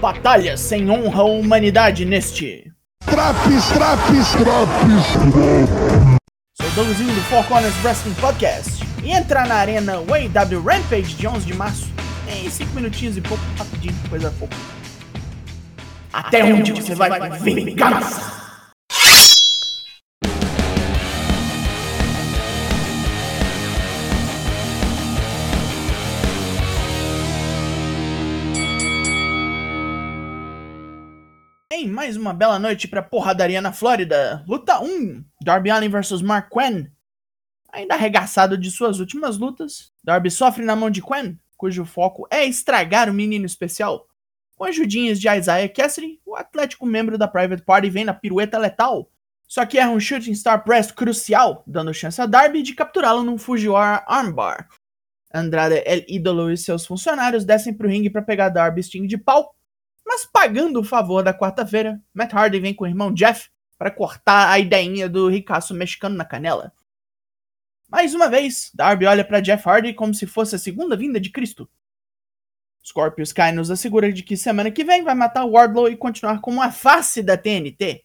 Batalha sem honra ou humanidade neste. Traps, traps, traps. Sou Douglasinho do Four Corners Wrestling Podcast. E entra na arena AEW Rampage de 11 de março em 5 minutinhos e pouco, rapidinho, coisa pouco. Até onde você vai? Vingança! Em mais uma bela noite pra porradaria na Flórida. Luta 1: Darby Allin vs Mark Quinn. Ainda arregaçado de suas últimas lutas, Darby sofre na mão de Quinn, cujo foco é estragar o menino especial. Com ajudinhas de Isaiah Cassidy, o atlético membro da Private Party vem na pirueta letal. Só que erra um Shooting Star Press crucial, dando chance a Darby de capturá-lo num Fujiwara Armbar. Andrade, El Ídolo e seus funcionários descem pro ringue para pegar Darby Sting de pau, mas pagando o favor da quarta-feira, Matt Hardy vem com o irmão Jeff para cortar a ideinha do ricaço mexicano na canela. Mais uma vez, Darby olha para Jeff Hardy como se fosse a segunda vinda de Cristo. Scorpio Sky nos assegura de que semana que vem vai matar Wardlow e continuar como a face da TNT,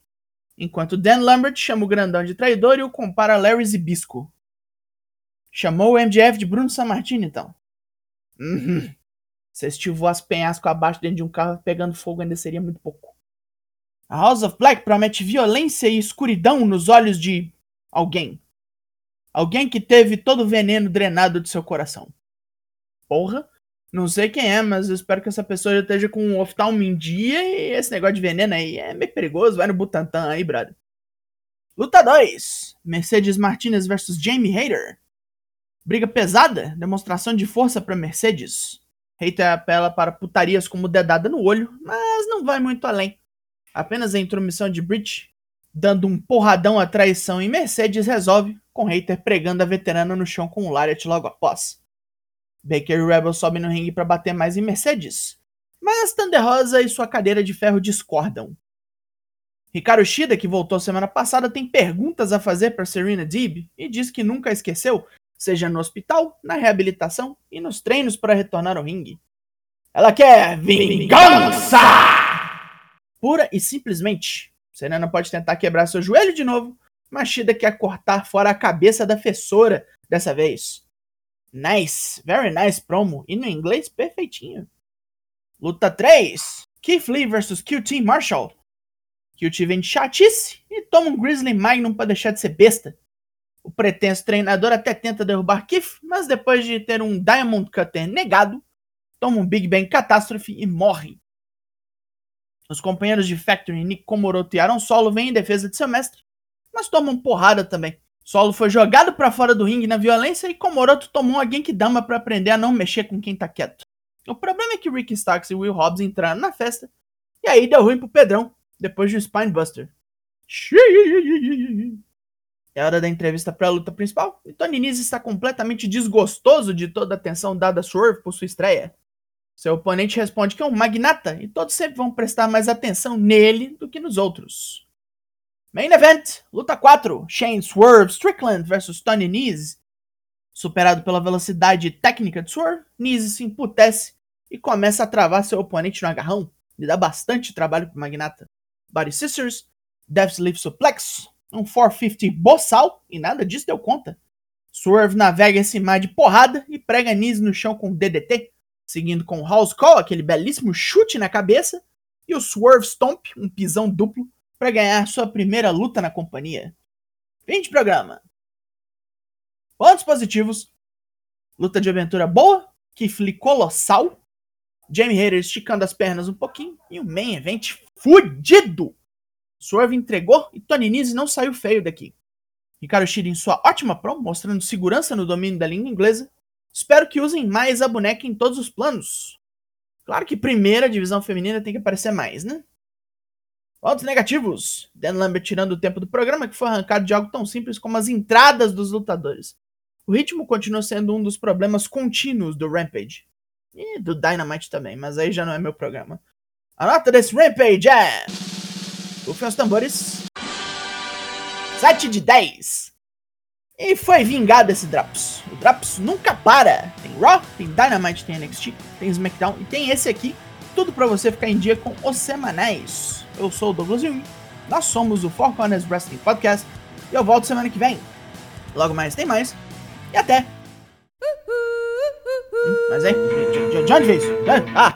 enquanto Dan Lambert chama o grandão de traidor e o compara a Larry Zibisco. Chamou o MJF de Bruno Sammartino, então. Uhum. Se este voasse penhasco abaixo dentro de um carro pegando fogo ainda seria muito pouco. A House of Black promete violência e escuridão nos olhos de alguém. Alguém que teve todo o veneno drenado de seu coração. Porra, não sei quem é, mas eu espero que essa pessoa já esteja com um oftalmo em dia e esse negócio de veneno aí é meio perigoso. Vai no Butantan aí, brother. Luta 2: Mercedes Martinez versus Jamie Hayter. Briga pesada, demonstração de força para Mercedes. Hater apela para putarias como dedada no olho, mas não vai muito além. Apenas a intromissão de Bridge, dando um porradão à traição em Mercedes, resolve, com Hater pregando a veterana no chão com um lariat logo após. Baker e Rebel sobem no ringue para bater mais em Mercedes, mas Thunder Rosa e sua cadeira de ferro discordam. Ricardo Shida, que voltou semana passada, tem perguntas a fazer para Serena Deeb e diz que nunca esqueceu seja no hospital, na reabilitação e nos treinos para retornar ao ringue. Ela quer vingança! Pura e simplesmente. Serena pode tentar quebrar seu joelho de novo, mas Shida quer cortar fora a cabeça da fessora dessa vez. Nice, very nice promo, e no inglês perfeitinho. Luta 3: Keith Lee vs QT Marshall. QT vem de chatice e toma um Grizzly Magnum para deixar de ser besta. O pretenso treinador até tenta derrubar Keith, mas depois de ter um Diamond Cutter negado, toma um Big Bang catástrofe e morre. Os companheiros de Factory, Nick Komoroto e Aaron Solo vêm em defesa de seu mestre, mas tomam porrada também. Solo foi jogado para fora do ringue na violência e Komoroto tomou a Genkidama para aprender a não mexer com quem tá quieto. O problema é que Ricky Starks e Will Hobbs entraram na festa e aí deu ruim pro Pedrão, depois de um Spinebuster. É hora da entrevista para a luta principal e Tony Nese está completamente desgostoso de toda a atenção dada a Swerve por sua estreia. Seu oponente responde que é um magnata e todos sempre vão prestar mais atenção nele do que nos outros. Main Event, luta 4, Shane Swerve Strickland vs Tony Nese. Superado pela velocidade técnica de Swerve, Nese se emputece e começa a travar seu oponente no agarrão. Lhe dá bastante trabalho pro magnata. Body Sisters, Death Sleeve Suplex, um 450 boçal e nada disso deu conta. Swerve navega esse mar de porrada e prega Nise no chão com DDT, seguindo com House Call, aquele belíssimo chute na cabeça, e o Swerve Stomp, um pisão duplo, para ganhar sua primeira luta na companhia. Fim de programa. Pontos positivos. Luta de aventura boa, Kifli colossal, Jamie Hayter esticando as pernas um pouquinho e um main event fudido Swerve entregou e Tony Nese não saiu feio daqui. Ricardo Shida em sua ótima promo, mostrando segurança no domínio da língua inglesa. Espero que usem mais a boneca em todos os planos. Claro que primeira divisão feminina tem que aparecer mais, né? Pontos negativos. Dan Lambert tirando o tempo do programa, que foi arrancado de algo tão simples como as entradas dos lutadores. O ritmo continua sendo um dos problemas contínuos do Rampage. E do Dynamite também, mas aí já não é meu programa. A nota desse Rampage é... Rufem os tambores. 7 de 10. E foi vingado esse Drops. O Drops nunca para. Tem Raw, tem Dynamite, tem NXT, tem SmackDown e tem esse aqui. Tudo para você ficar em dia com os semanais. Eu sou o Douglas Jung, nós somos o Four Corners Wrestling Podcast e eu volto semana que vem. Logo mais tem mais e até! Hum, mas de, de, de onde veio isso? Ah!